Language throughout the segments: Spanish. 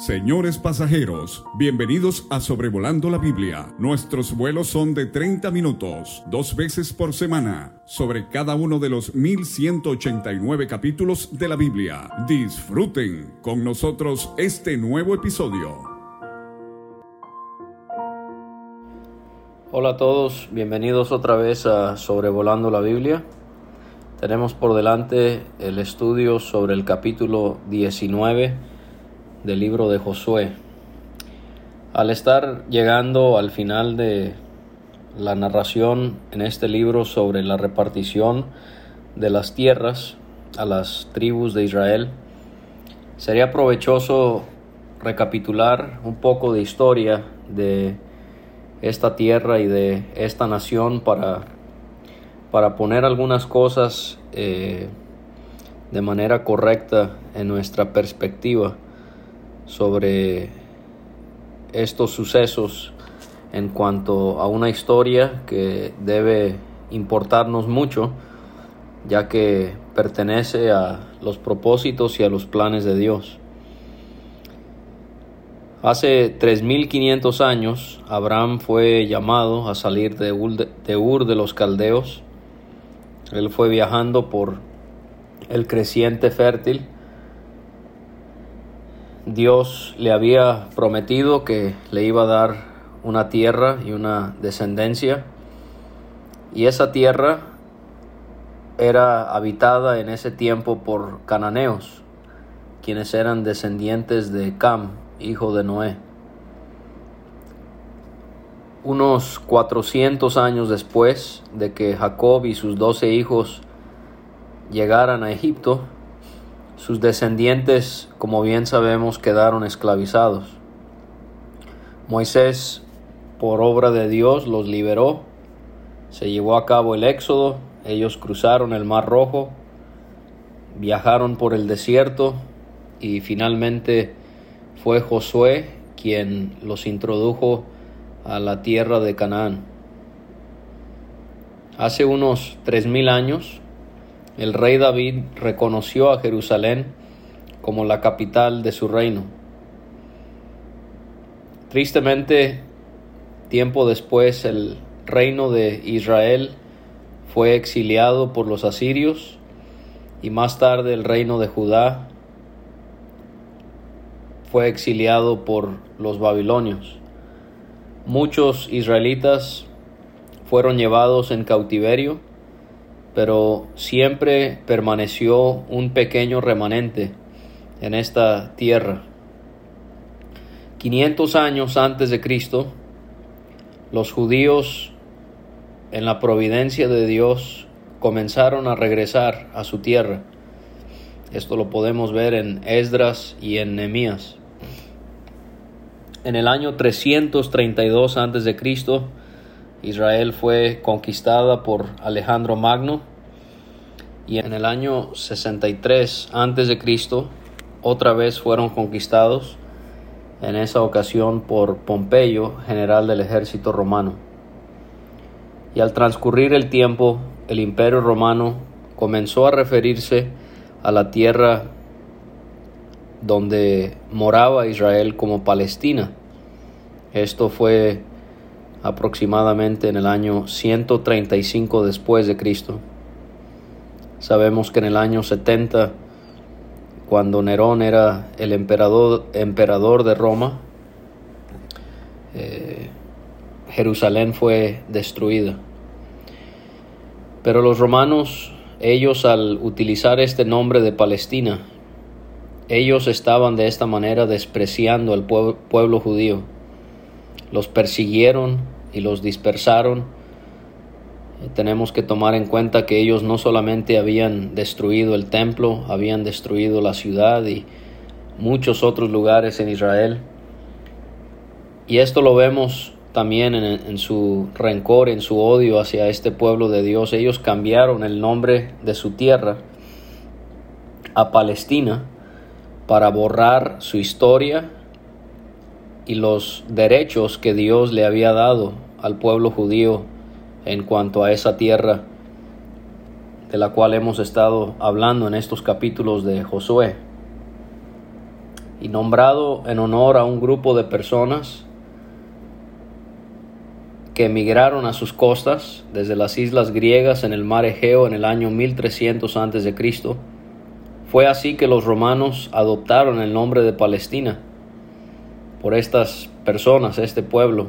Señores pasajeros, bienvenidos a Sobrevolando la Biblia. Nuestros vuelos son de 30 minutos, dos veces por semana, sobre cada uno de los 1189 capítulos de la Biblia. Disfruten con nosotros este nuevo episodio. Hola a todos, bienvenidos otra vez a Sobrevolando la Biblia. Tenemos por delante el estudio sobre el capítulo 19 del libro de Josué. Al estar llegando al final de la narración en este libro sobre la repartición de las tierras a las tribus de Israel, sería provechoso recapitular un poco de historia de esta tierra y de esta nación para, para poner algunas cosas eh, de manera correcta en nuestra perspectiva sobre estos sucesos en cuanto a una historia que debe importarnos mucho, ya que pertenece a los propósitos y a los planes de Dios. Hace 3.500 años, Abraham fue llamado a salir de Ur de los Caldeos. Él fue viajando por el creciente fértil Dios le había prometido que le iba a dar una tierra y una descendencia, y esa tierra era habitada en ese tiempo por cananeos, quienes eran descendientes de Cam, hijo de Noé. Unos 400 años después de que Jacob y sus doce hijos llegaran a Egipto, sus descendientes, como bien sabemos, quedaron esclavizados. Moisés, por obra de Dios, los liberó. Se llevó a cabo el éxodo. Ellos cruzaron el Mar Rojo, viajaron por el desierto y finalmente fue Josué quien los introdujo a la tierra de Canaán. Hace unos tres mil años, el rey David reconoció a Jerusalén como la capital de su reino. Tristemente, tiempo después, el reino de Israel fue exiliado por los asirios y más tarde el reino de Judá fue exiliado por los babilonios. Muchos israelitas fueron llevados en cautiverio pero siempre permaneció un pequeño remanente en esta tierra. 500 años antes de Cristo, los judíos, en la providencia de Dios, comenzaron a regresar a su tierra. Esto lo podemos ver en Esdras y en Nehemías. En el año 332 antes de Cristo, Israel fue conquistada por Alejandro Magno y en el año 63 a.C. otra vez fueron conquistados, en esa ocasión por Pompeyo, general del ejército romano. Y al transcurrir el tiempo, el imperio romano comenzó a referirse a la tierra donde moraba Israel como Palestina. Esto fue aproximadamente en el año 135 después de Cristo. Sabemos que en el año 70, cuando Nerón era el emperador, emperador de Roma, eh, Jerusalén fue destruida. Pero los romanos, ellos al utilizar este nombre de Palestina, ellos estaban de esta manera despreciando al pueblo judío los persiguieron y los dispersaron. Eh, tenemos que tomar en cuenta que ellos no solamente habían destruido el templo, habían destruido la ciudad y muchos otros lugares en Israel. Y esto lo vemos también en, en, su rencor, en su odio hacia este pueblo de Dios. Ellos cambiaron el nombre de su tierra a Palestina para borrar su historia y los derechos que Dios le había dado al pueblo judío en cuanto a esa tierra de la cual hemos estado hablando en estos capítulos de Josué. y nombrado en honor a un grupo de personas que emigraron a sus costas desde las islas griegas en el mar Egeo en el año 1300 a.C. Fue así que los romanos adoptaron el nombre de Palestina por estas personas, este pueblo,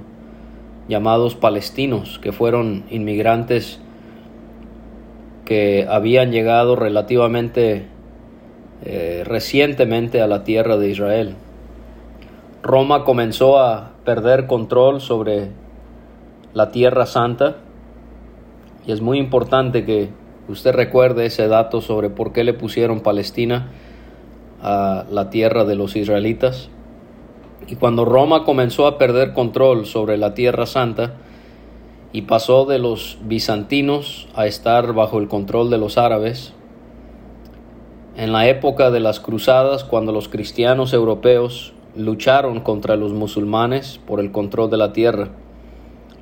llamados palestinos, que fueron inmigrantes que habían llegado relativamente eh, recientemente a la tierra de Israel. Roma comenzó a perder control sobre la tierra santa y es muy importante que usted recuerde ese dato sobre por qué le pusieron Palestina a la tierra de los israelitas. Y cuando Roma comenzó a perder control sobre la tierra santa y pasó de los bizantinos a estar bajo el control de los árabes, en la época de las cruzadas, cuando los cristianos europeos lucharon contra los musulmanes por el control de la tierra,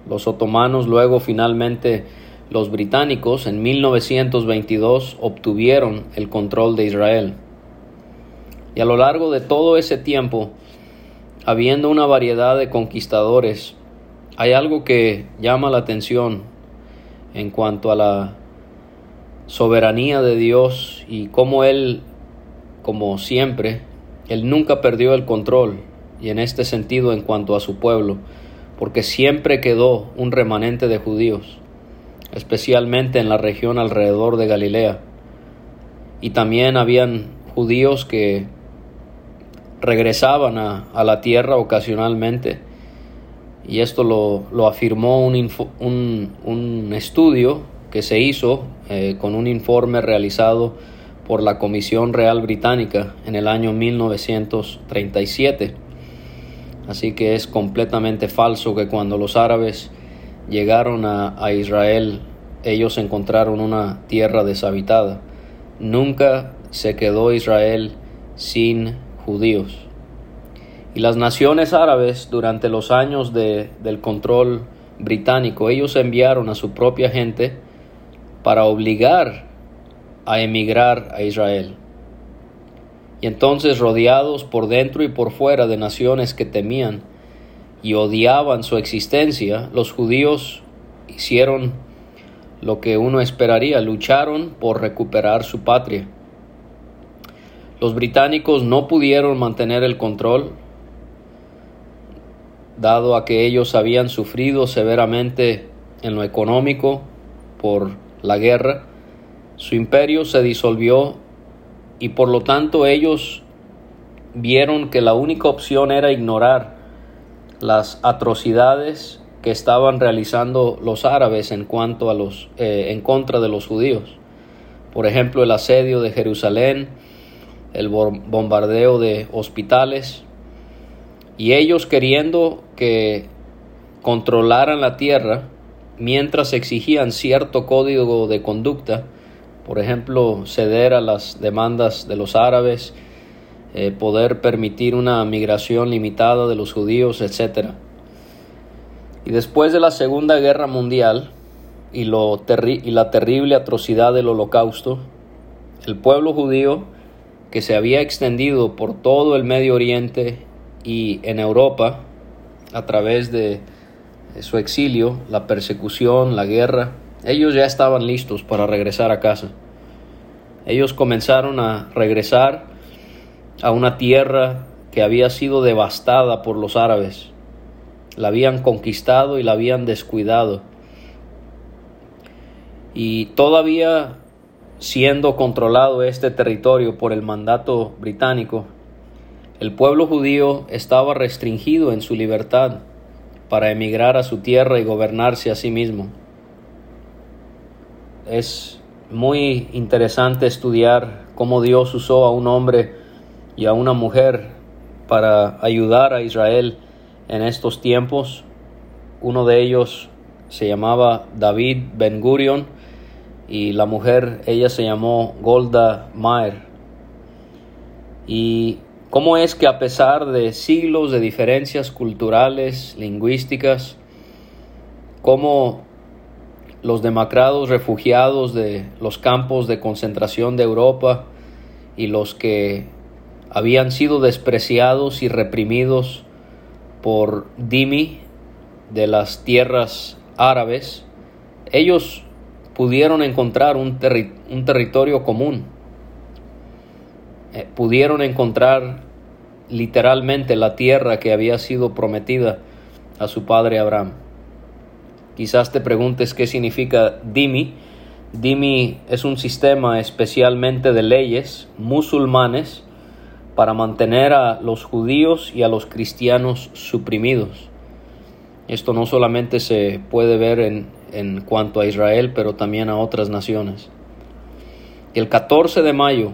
los otomanos luego finalmente los británicos en 1922 obtuvieron el control de Israel. Y a lo largo de todo ese tiempo, habiendo una variedad de conquistadores, hay algo que llama la atención en cuanto a la soberanía de Dios y cómo Él, como siempre, Él nunca perdió el control y en este sentido en cuanto a su pueblo, porque siempre quedó un remanente de judíos, especialmente en la región alrededor de Galilea. Y también habían judíos que regresaban a, la tierra ocasionalmente. Y esto lo, lo afirmó un, un, un estudio que se hizo eh, con un informe realizado por la Comisión Real Británica en el año 1937. Así que es completamente falso que cuando los árabes llegaron a, a Israel ellos encontraron una tierra deshabitada. Nunca se quedó Israel sin Y las naciones árabes durante los años de, del control británico, ellos enviaron a su propia gente para obligar a emigrar a Israel. Y entonces rodeados por dentro y por fuera de naciones que temían y odiaban su existencia, los judíos hicieron lo que uno esperaría, lucharon por recuperar su patria. Los británicos no pudieron mantener el control, dado a que ellos habían sufrido severamente en lo económico por la guerra, su imperio se disolvió y por lo tanto ellos vieron que la única opción era ignorar las atrocidades que estaban realizando los árabes en cuanto a los eh, en contra de los judíos. Por ejemplo, el asedio de Jerusalén, el bombardeo de hospitales y ellos queriendo que controlaran la tierra mientras exigían cierto código de conducta, por ejemplo, ceder a las demandas de los árabes, eh, poder permitir una migración limitada de los judíos, etc. Y después de la Segunda Guerra Mundial y, lo y la terrible atrocidad del holocausto, el pueblo judío, que se había extendido por todo el Medio Oriente y en Europa a través de su exilio, la persecución, la guerra, ellos ya estaban listos para regresar a casa. Ellos comenzaron a regresar a una tierra que había sido devastada por los árabes. La habían conquistado y la habían descuidado. Y todavía siendo controlado este territorio por el mandato británico, el pueblo judío estaba restringido en su libertad para emigrar a su tierra y gobernarse a sí mismo. Es muy interesante estudiar cómo Dios usó a un hombre y a una mujer para ayudar a Israel en estos tiempos. Uno de ellos se llamaba David Ben Gurion y la mujer, ella se llamó Golda Meir. Y ¿Cómo es que a pesar de siglos de diferencias culturales, lingüísticas, cómo los demacrados refugiados de los campos de concentración de Europa y los que habían sido despreciados y reprimidos por Dimi de las tierras árabes, ellos pudieron encontrar un, un territorio común, eh, pudieron encontrar literalmente la tierra que había sido prometida a su padre Abraham. Quizás te preguntes qué significa Dimi. Dimi es un sistema especialmente de leyes musulmanes para mantener a los judíos y a los cristianos suprimidos. Esto no solamente se puede ver en, en cuanto a Israel, pero también a otras naciones. El 14 de mayo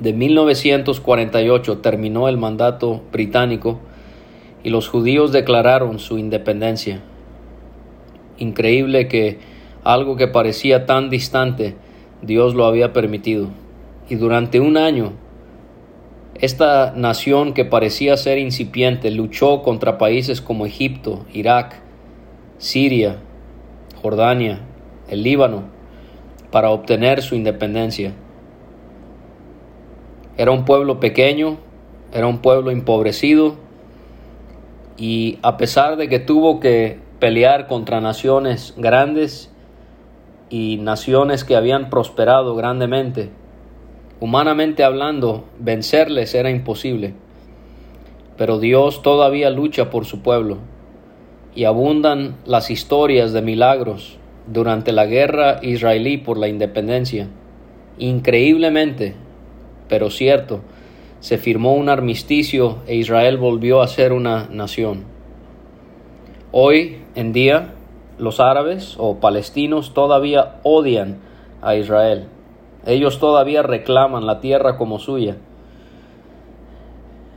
de 1948 terminó el mandato británico y los judíos declararon su independencia. Increíble que algo que parecía tan distante, Dios lo había permitido. Y durante un año, esta nación que parecía ser incipiente luchó contra países como Egipto, Irak, Siria, Jordania, el Líbano, para obtener su independencia. Era un pueblo pequeño, era un pueblo empobrecido y a pesar de que tuvo que pelear contra naciones grandes y naciones que habían prosperado grandemente, humanamente hablando, vencerles era imposible. Pero Dios todavía lucha por su pueblo y abundan las historias de milagros durante la guerra israelí por la independencia. Increíblemente, pero cierto, se firmó un armisticio e Israel volvió a ser una nación. Hoy en día, los árabes o palestinos todavía odian a Israel. Ellos todavía reclaman la tierra como suya.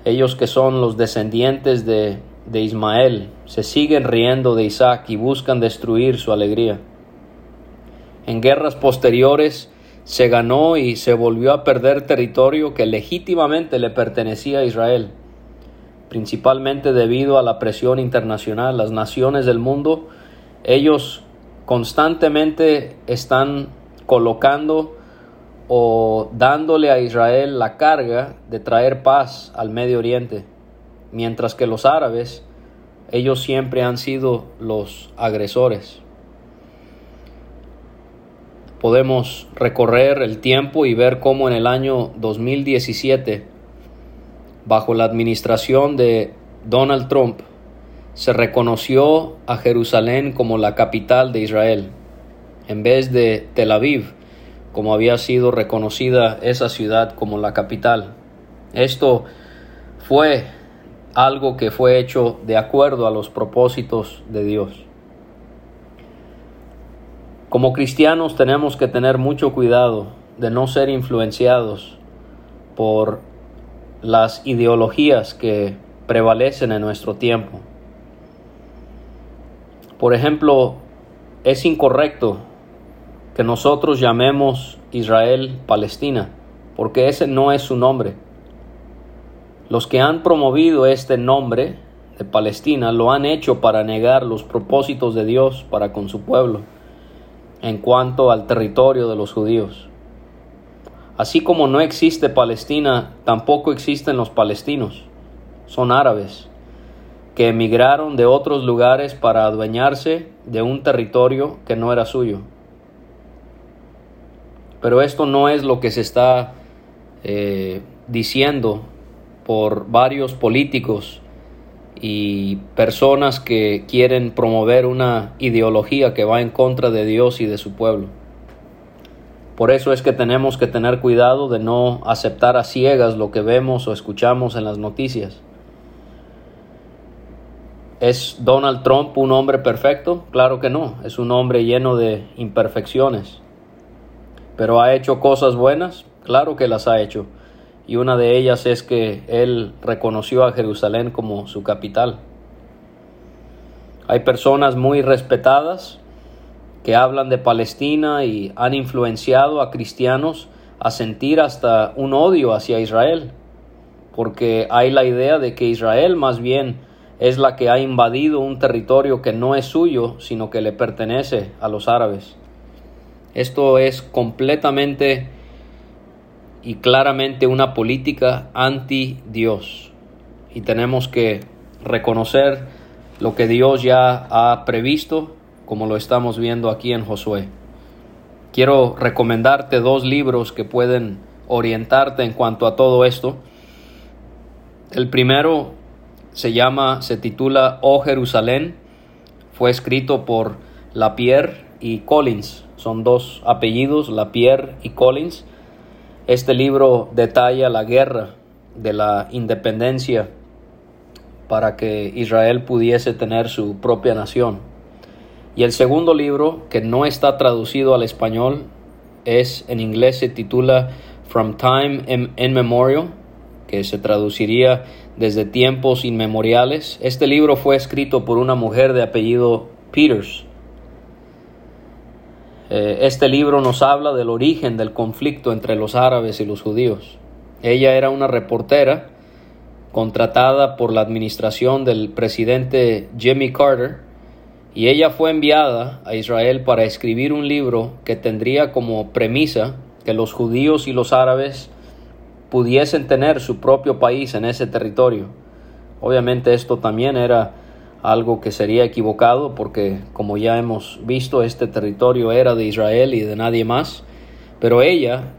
Ellos que son los descendientes de, de Ismael se siguen riendo de Isaac y buscan destruir su alegría. En guerras posteriores, se ganó y se volvió a perder territorio que legítimamente le pertenecía a Israel, principalmente debido a la presión internacional. Las naciones del mundo, ellos constantemente están colocando o dándole a Israel la carga de traer paz al Medio Oriente, mientras que los árabes, ellos siempre han sido los agresores podemos recorrer el tiempo y ver cómo en el año 2017, bajo la administración de Donald Trump, se reconoció a Jerusalén como la capital de Israel, en vez de Tel Aviv, como había sido reconocida esa ciudad como la capital. Esto fue algo que fue hecho de acuerdo a los propósitos de Dios. Como cristianos tenemos que tener mucho cuidado de no ser influenciados por las ideologías que prevalecen en nuestro tiempo. Por ejemplo, es incorrecto que nosotros llamemos Israel Palestina, porque ese no es su nombre. Los que han promovido este nombre de Palestina lo han hecho para negar los propósitos de Dios para con su pueblo en cuanto al territorio de los judíos. Así como no existe Palestina, tampoco existen los palestinos. Son árabes que emigraron de otros lugares para adueñarse de un territorio que no era suyo. Pero esto no es lo que se está eh, diciendo por varios políticos y personas que quieren promover una ideología que va en contra de Dios y de su pueblo. Por eso es que tenemos que tener cuidado de no aceptar a ciegas lo que vemos o escuchamos en las noticias. ¿Es Donald Trump un hombre perfecto? Claro que no, es un hombre lleno de imperfecciones. ¿Pero ha hecho cosas buenas? Claro que las ha hecho y una de ellas es que él reconoció a Jerusalén como su capital. Hay personas muy respetadas que hablan de Palestina y han influenciado a cristianos a sentir hasta un odio hacia Israel, porque hay la idea de que Israel más bien es la que ha invadido un territorio que no es suyo, sino que le pertenece a los árabes. Esto es completamente y claramente una política anti Dios. Y tenemos que reconocer lo que Dios ya ha previsto, como lo estamos viendo aquí en Josué. Quiero recomendarte dos libros que pueden orientarte en cuanto a todo esto. El primero se llama, se titula Oh Jerusalén, fue escrito por Lapierre y Collins, son dos apellidos, Lapierre y Collins. Este libro detalla la guerra de la independencia para que Israel pudiese tener su propia nación. Y el segundo libro, que no está traducido al español, es en inglés se titula From Time in Memorial, que se traduciría desde tiempos inmemoriales. Este libro fue escrito por una mujer de apellido Peters. Eh, este libro nos habla del origen del conflicto entre los árabes y los judíos. Ella era una reportera contratada por la administración del presidente Jimmy Carter y ella fue enviada a Israel para escribir un libro que tendría como premisa que los judíos y los árabes pudiesen tener su propio país en ese territorio. Obviamente esto también era algo que sería equivocado porque como ya hemos visto este territorio era de Israel y de nadie más, pero ella,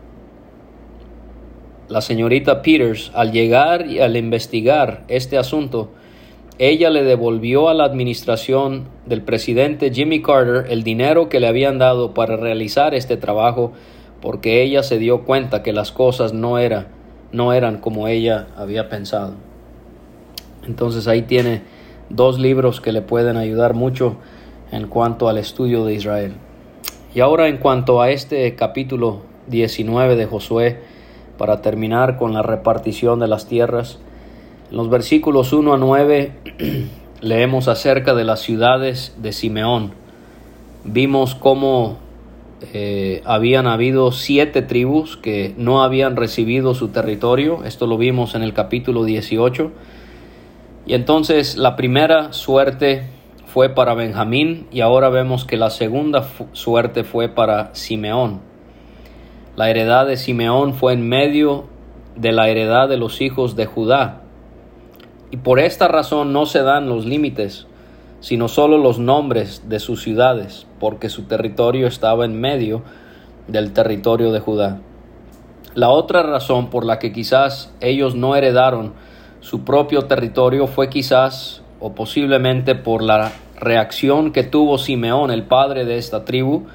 la señorita Peters, al llegar y al investigar este asunto, ella le devolvió a la administración del presidente Jimmy Carter el dinero que le habían dado para realizar este trabajo porque ella se dio cuenta que las cosas no, era, no eran como ella había pensado. Entonces ahí tiene dos libros que le pueden ayudar mucho en cuanto al estudio de Israel. Y ahora en cuanto a este capítulo 19 de Josué, para terminar con la repartición de las tierras, en los versículos 1 a 9 leemos acerca de las ciudades de Simeón. Vimos cómo eh, habían habido siete tribus que no habían recibido su territorio. Esto lo vimos en el capítulo 18. Y entonces la primera suerte fue para Benjamín y ahora vemos que la segunda suerte fue para Simeón. La heredad de Simeón fue en medio de la heredad de los hijos de Judá. Y por esta razón no se dan los límites, sino solo los nombres de sus ciudades, porque su territorio estaba en medio del territorio de Judá. La otra razón por la que quizás ellos no heredaron su propio territorio fue quizás o posiblemente por la reacción que tuvo Simeón, el padre de esta tribu,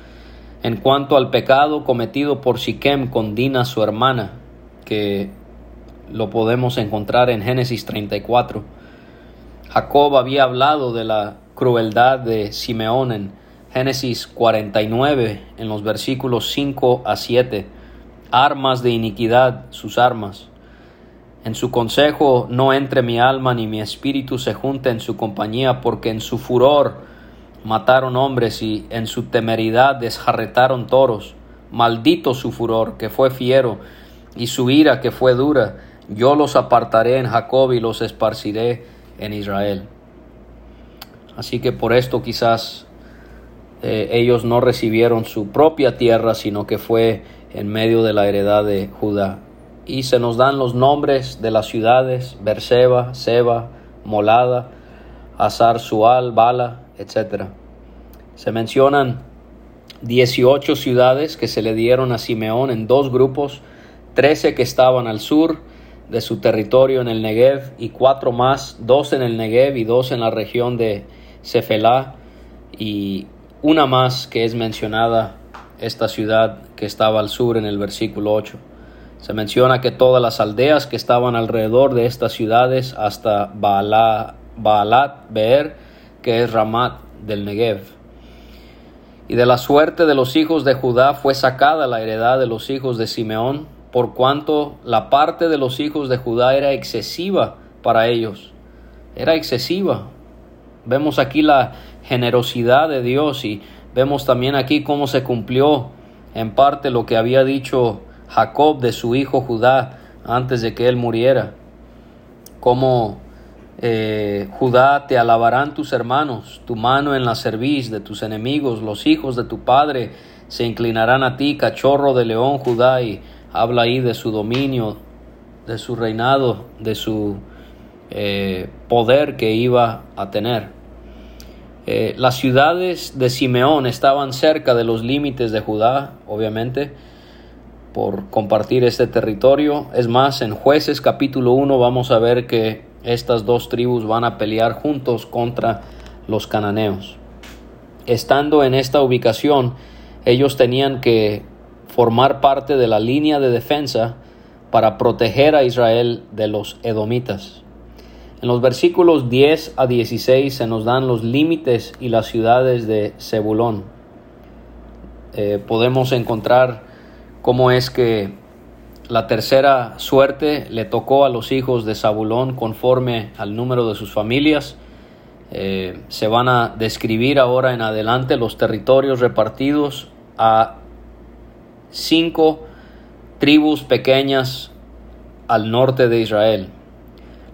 en cuanto al pecado cometido por Siquem con Dina, su hermana, que lo podemos encontrar en Génesis 34. Jacob había hablado de la crueldad de Simeón en Génesis 49, en los versículos 5 a 7. Armas de iniquidad, sus armas. En su consejo no entre mi alma ni mi espíritu se junte en su compañía, porque en su furor mataron hombres y en su temeridad desjarretaron toros. Maldito su furor, que fue fiero, y su ira, que fue dura yo los apartaré en Jacob y los esparciré en Israel. Así que por esto quizás eh, ellos no recibieron su propia tierra, sino que fue en medio de la heredad de Judá. Y se nos dan los nombres de las ciudades, Berseba, Seba, Molada, Azar, Sual, Bala, etc. Se mencionan 18 ciudades que se le dieron a Simeón en dos grupos, 13 que estaban al sur, de su territorio en el Negev y cuatro más, dos en el Negev y dos en la región de Cefelá y una más que es mencionada esta ciudad que estaba al sur en el versículo 8. Se menciona que todas las aldeas que estaban alrededor de estas ciudades hasta Baalat Beer, que es Ramat del Negev. Y de la suerte de los hijos de Judá fue sacada la heredad de los hijos de Simeón, por cuanto la parte de los hijos de Judá era excesiva para ellos. Era excesiva. Vemos aquí la generosidad de Dios y vemos también aquí cómo se cumplió en parte lo que había dicho Jacob de su hijo Judá antes de que él muriera. Como eh, Judá te alabarán tus hermanos, tu mano en la cerviz de tus enemigos, los hijos de tu padre se inclinarán a ti, cachorro de león Judá, y habla ahí de su dominio, de su reinado, de su eh, poder que iba a tener. Eh, las ciudades de Simeón estaban cerca de los límites de Judá, obviamente, por compartir este territorio. Es más, en jueces capítulo 1 vamos a ver que estas dos tribus van a pelear juntos contra los cananeos. Estando en esta ubicación, ellos tenían que formar parte de la línea de defensa para proteger a Israel de los edomitas. En los versículos 10 a 16 se nos dan los límites y las ciudades de Zebulón. Eh, podemos encontrar cómo es que la tercera suerte le tocó a los hijos de Zabulón conforme al número de sus familias. Eh, se van a describir ahora en adelante los territorios repartidos a cinco tribus pequeñas al norte de Israel.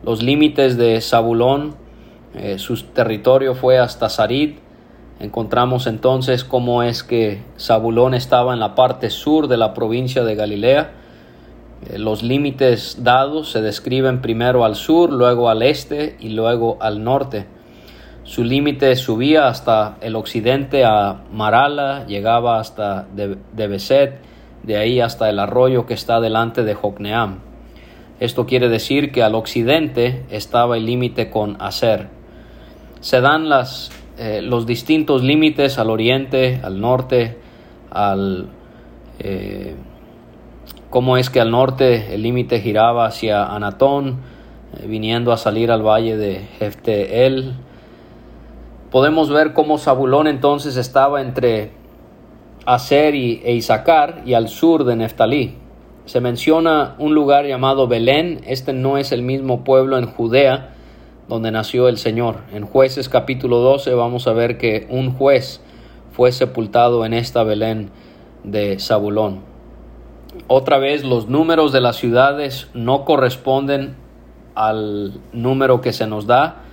Los límites de Zabulón, eh, su territorio fue hasta Sarid. Encontramos entonces cómo es que Zabulón estaba en la parte sur de la provincia de Galilea. Eh, los límites dados se describen primero al sur, luego al este y luego al norte. Su límite subía hasta el occidente a Marala, llegaba hasta Debeset, de ahí hasta el arroyo que está delante de Jocneam. Esto quiere decir que al occidente estaba el límite con Aser. Se dan las, eh, los distintos límites al oriente, al norte, al... Eh, cómo es que al norte el límite giraba hacia Anatón, eh, viniendo a salir al valle de Jefteel. Podemos ver cómo Zabulón entonces estaba entre Aser y, e Isaacar y al sur de Neftalí se menciona un lugar llamado Belén. Este no es el mismo pueblo en Judea donde nació el Señor. En jueces capítulo 12 vamos a ver que un juez fue sepultado en esta Belén de Zabulón. Otra vez los números de las ciudades no corresponden al número que se nos da.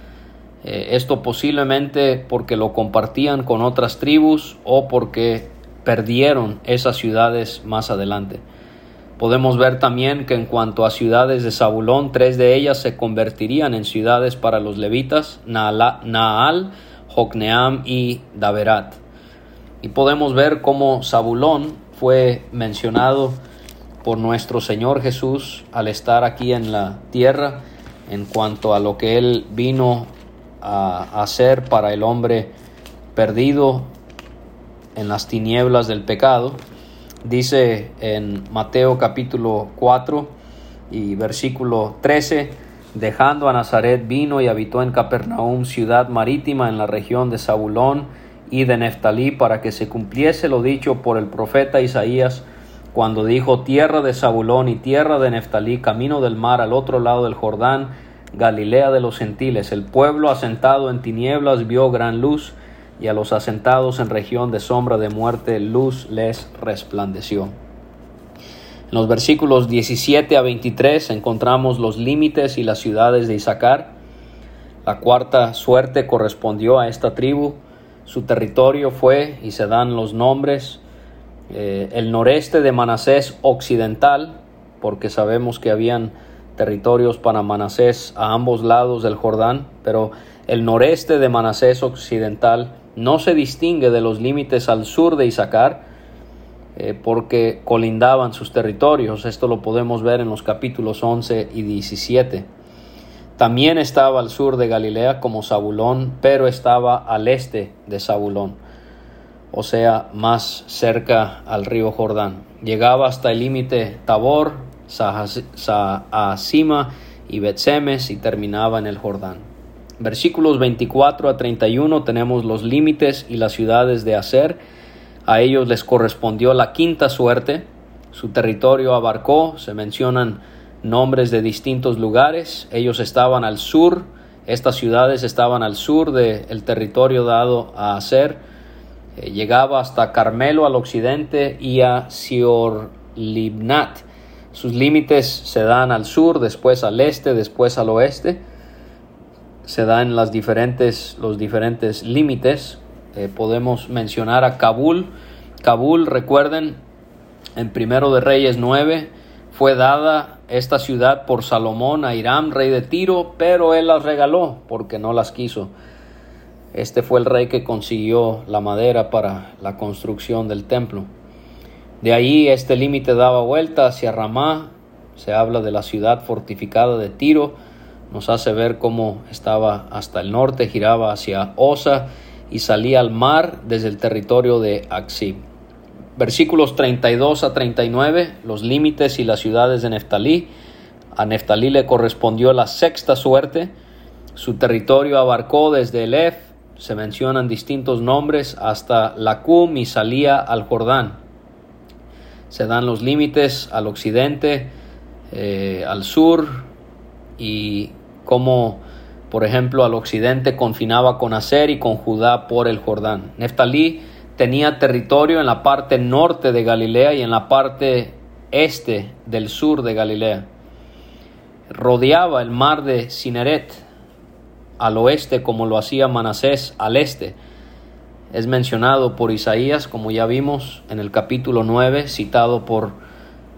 Eh, esto posiblemente porque lo compartían con otras tribus o porque perdieron esas ciudades más adelante. Podemos ver también que en cuanto a ciudades de Zabulón, tres de ellas se convertirían en ciudades para los levitas, Naal, Jocneam y Daverat. Y podemos ver cómo Zabulón fue mencionado por nuestro Señor Jesús al estar aquí en la tierra en cuanto a lo que Él vino a hacer para el hombre perdido en las tinieblas del pecado Dice en Mateo capítulo 4 y versículo 13, dejando a Nazaret vino y habitó en Capernaum, ciudad marítima en la región de Zabulón y de Neftalí, para que se cumpliese lo dicho por el profeta Isaías, cuando dijo, tierra de Zabulón y tierra de Neftalí, camino del mar al otro lado del Jordán, Galilea de los gentiles, el pueblo asentado en tinieblas vio gran luz, y a los asentados en región de sombra de muerte luz les resplandeció. En los versículos 17 a 23 encontramos los límites y las ciudades de Isaacar. La cuarta suerte correspondió a esta tribu. Su territorio fue, y se dan los nombres, eh, el noreste de Manasés occidental, porque sabemos que habían territorios para Manasés a ambos lados del Jordán, pero el noreste de Manasés occidental no se distingue de los límites al sur de Isaacar, eh, porque colindaban sus territorios. Esto lo podemos ver en los capítulos 11 y 17. También estaba al sur de Galilea como Zabulón, pero estaba al este de Zabulón, o sea, más cerca al río Jordán. Llegaba hasta el límite Tabor, Sahasima y Betsemes y terminaba en el Jordán. Versículos 24 a 31 tenemos los límites y las ciudades de Aser. A ellos les correspondió la quinta suerte. Su territorio abarcó, se mencionan nombres de distintos lugares. Ellos estaban al sur, estas ciudades estaban al sur del territorio dado a Aser. Eh, llegaba hasta Carmelo al occidente y a Sior-Libnat. Sus límites se dan al sur, después al este, después al oeste se da en las diferentes, los diferentes límites. Eh, podemos mencionar a Kabul. Kabul, recuerden, en Primero de Reyes 9, Fue dada esta ciudad por Salomón a Hiram, rey de Tiro, pero él las regaló porque no las quiso. Este fue el rey que consiguió la madera para la construcción del templo. De ahí este límite daba vuelta hacia Ramá, se habla de la ciudad fortificada de Tiro, nos hace ver cómo estaba hasta el norte, giraba hacia Osa y salía al mar desde el territorio de Axib. Versículos 32 a 39, los límites y las ciudades de Neftalí. A Neftalí le correspondió la sexta suerte. Su territorio abarcó desde Elef, se mencionan distintos nombres, hasta Lacum y salía al Jordán. Se dan los límites al occidente, eh, al sur y como por ejemplo al occidente confinaba con Aser y con Judá por el Jordán. Neftalí tenía territorio en la parte norte de Galilea y en la parte este del sur de Galilea. Rodeaba el mar de Cineret al oeste como lo hacía Manasés al este. Es mencionado por Isaías, como ya vimos en el capítulo 9, citado por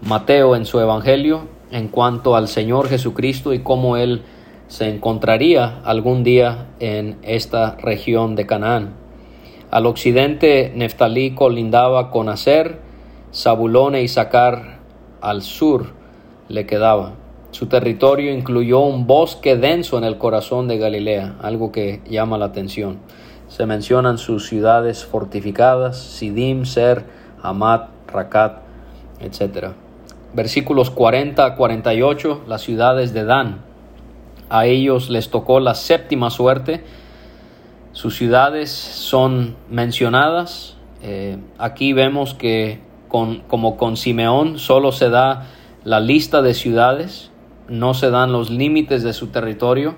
Mateo en su Evangelio, en cuanto al Señor Jesucristo y cómo Él se encontraría algún día en esta región de Canaán. Al occidente Neftalí colindaba con Aser, Zabulón e Isaacar al sur le quedaba. Su territorio incluyó un bosque denso en el corazón de Galilea, algo que llama la atención. Se mencionan sus ciudades fortificadas, Sidim, Ser, Hamad, Rakat, etc versículos 40 a 48, las ciudades de Dan. A ellos les tocó la séptima suerte. Sus ciudades son mencionadas. Eh, aquí vemos que como con Simeón solo se da la lista de ciudades, no se dan los límites de su territorio.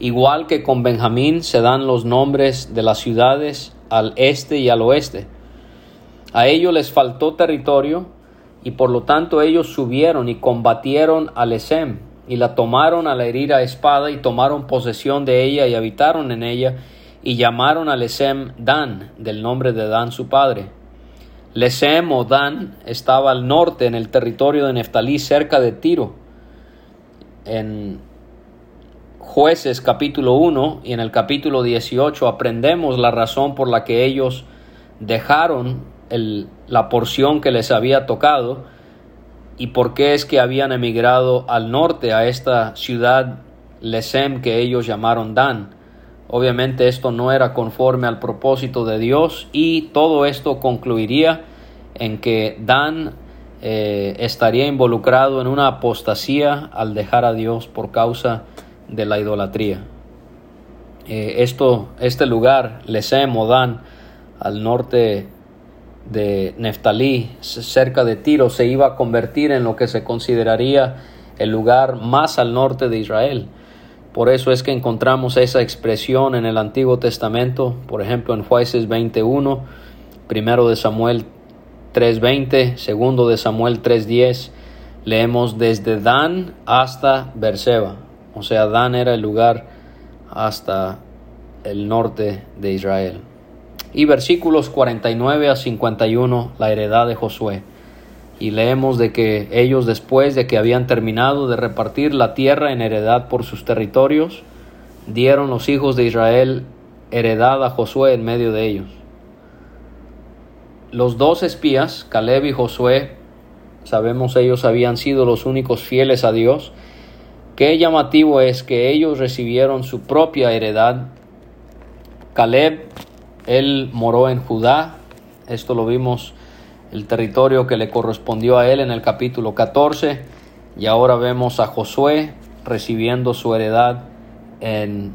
Igual que con Benjamín se dan los nombres de las ciudades al este y al oeste. A ellos les faltó territorio y por lo tanto ellos subieron y combatieron a Lesem, y la tomaron a la herida espada, y tomaron posesión de ella, y habitaron en ella, y llamaron a Lesem Dan, del nombre de Dan su padre. Lesem o Dan estaba al norte en el territorio de Neftalí, cerca de Tiro. En Jueces capítulo 1 y en el capítulo 18 aprendemos la razón por la que ellos dejaron la porción que les había tocado y por qué es que habían emigrado al norte a esta ciudad Lesem que ellos llamaron Dan. Obviamente esto no era conforme al propósito de Dios y todo esto concluiría en que Dan eh, estaría involucrado en una apostasía al dejar a Dios por causa de la idolatría. Eh, esto, este lugar, Lesem o Dan, al norte de Neftalí, cerca de Tiro, se iba a convertir en lo que se consideraría el lugar más al norte de Israel. Por eso es que encontramos esa expresión en el Antiguo Testamento, por ejemplo en Jueces 21, primero de Samuel 3:20, segundo de Samuel 3:10, leemos desde Dan hasta Berseba. O sea, Dan era el lugar hasta el norte de Israel y versículos 49 a 51, la heredad de Josué. Y leemos de que ellos después de que habían terminado de repartir la tierra en heredad por sus territorios, dieron los hijos de Israel heredad a Josué en medio de ellos. Los dos espías, Caleb y Josué, sabemos ellos habían sido los únicos fieles a Dios. Qué llamativo es que ellos recibieron su propia heredad. Caleb él moró en Judá, esto lo vimos, el territorio que le correspondió a él en el capítulo 14, y ahora vemos a Josué recibiendo su heredad en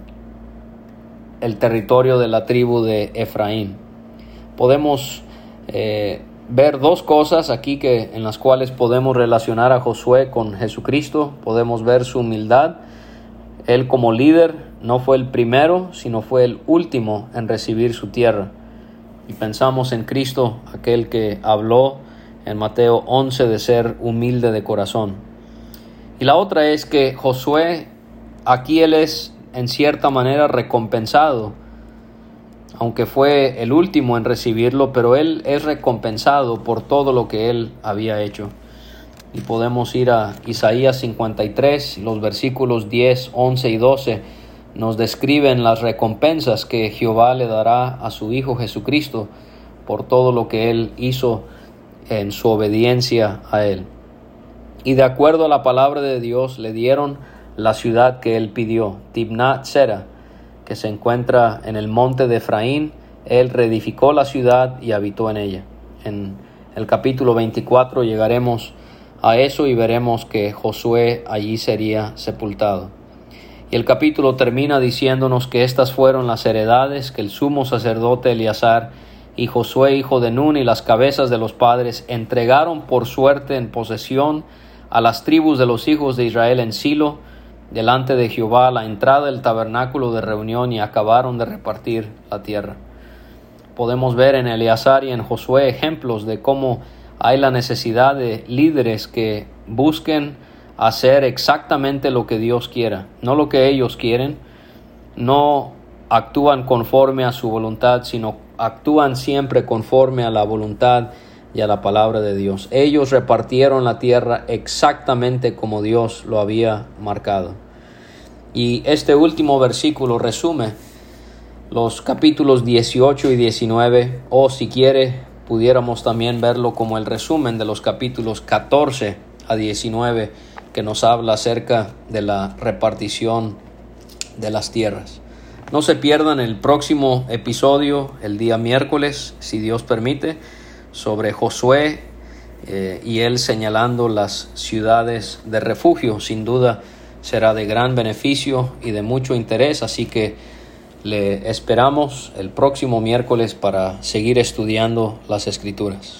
el territorio de la tribu de Efraín. Podemos eh, ver dos cosas aquí que, en las cuales podemos relacionar a Josué con Jesucristo. Podemos ver su humildad. Él como líder no fue el primero, sino fue el último en recibir su tierra. Y pensamos en Cristo, aquel que habló en Mateo 11 de ser humilde de corazón. Y la otra es que Josué, aquí él es en cierta manera recompensado, aunque fue el último en recibirlo, pero él es recompensado por todo lo que él había hecho. y podemos ir a Isaías 53, los versículos 10, 11 y 12 nos describen las recompensas que Jehová le dará a su Hijo Jesucristo por todo lo que él hizo en su obediencia a él. Y de acuerdo a la palabra de Dios le dieron la ciudad que él pidió, Tibnat Sera, que se encuentra en el monte de Efraín. Él reedificó la ciudad y habitó en ella. En el capítulo 24 llegaremos a eso y veremos que Josué allí sería sepultado. Y el capítulo termina diciéndonos que estas fueron las heredades que el sumo sacerdote Eleazar y Josué hijo de Nun y las cabezas de los padres entregaron por suerte en posesión a las tribus de los hijos de Israel en Silo, delante de Jehová, a la entrada del tabernáculo de reunión y acabaron de repartir la tierra. Podemos ver en Eleazar y en Josué ejemplos de cómo hay la necesidad de líderes que busquen hacer exactamente lo que Dios quiera, no lo que ellos quieren, no actúan conforme a su voluntad, sino actúan siempre conforme a la voluntad y a la palabra de Dios. Ellos repartieron la tierra exactamente como Dios lo había marcado. Y este último versículo resume los capítulos 18 y 19, o si quiere, pudiéramos también verlo como el resumen de los capítulos 14 a 19, que nos habla acerca de la repartición de las tierras. No se pierdan el próximo episodio el día miércoles, si Dios permite sobre Josué eh, y él señalando las ciudades de refugio. Sin duda será de gran beneficio y de mucho interés, así que le esperamos el próximo miércoles para seguir estudiando las escrituras.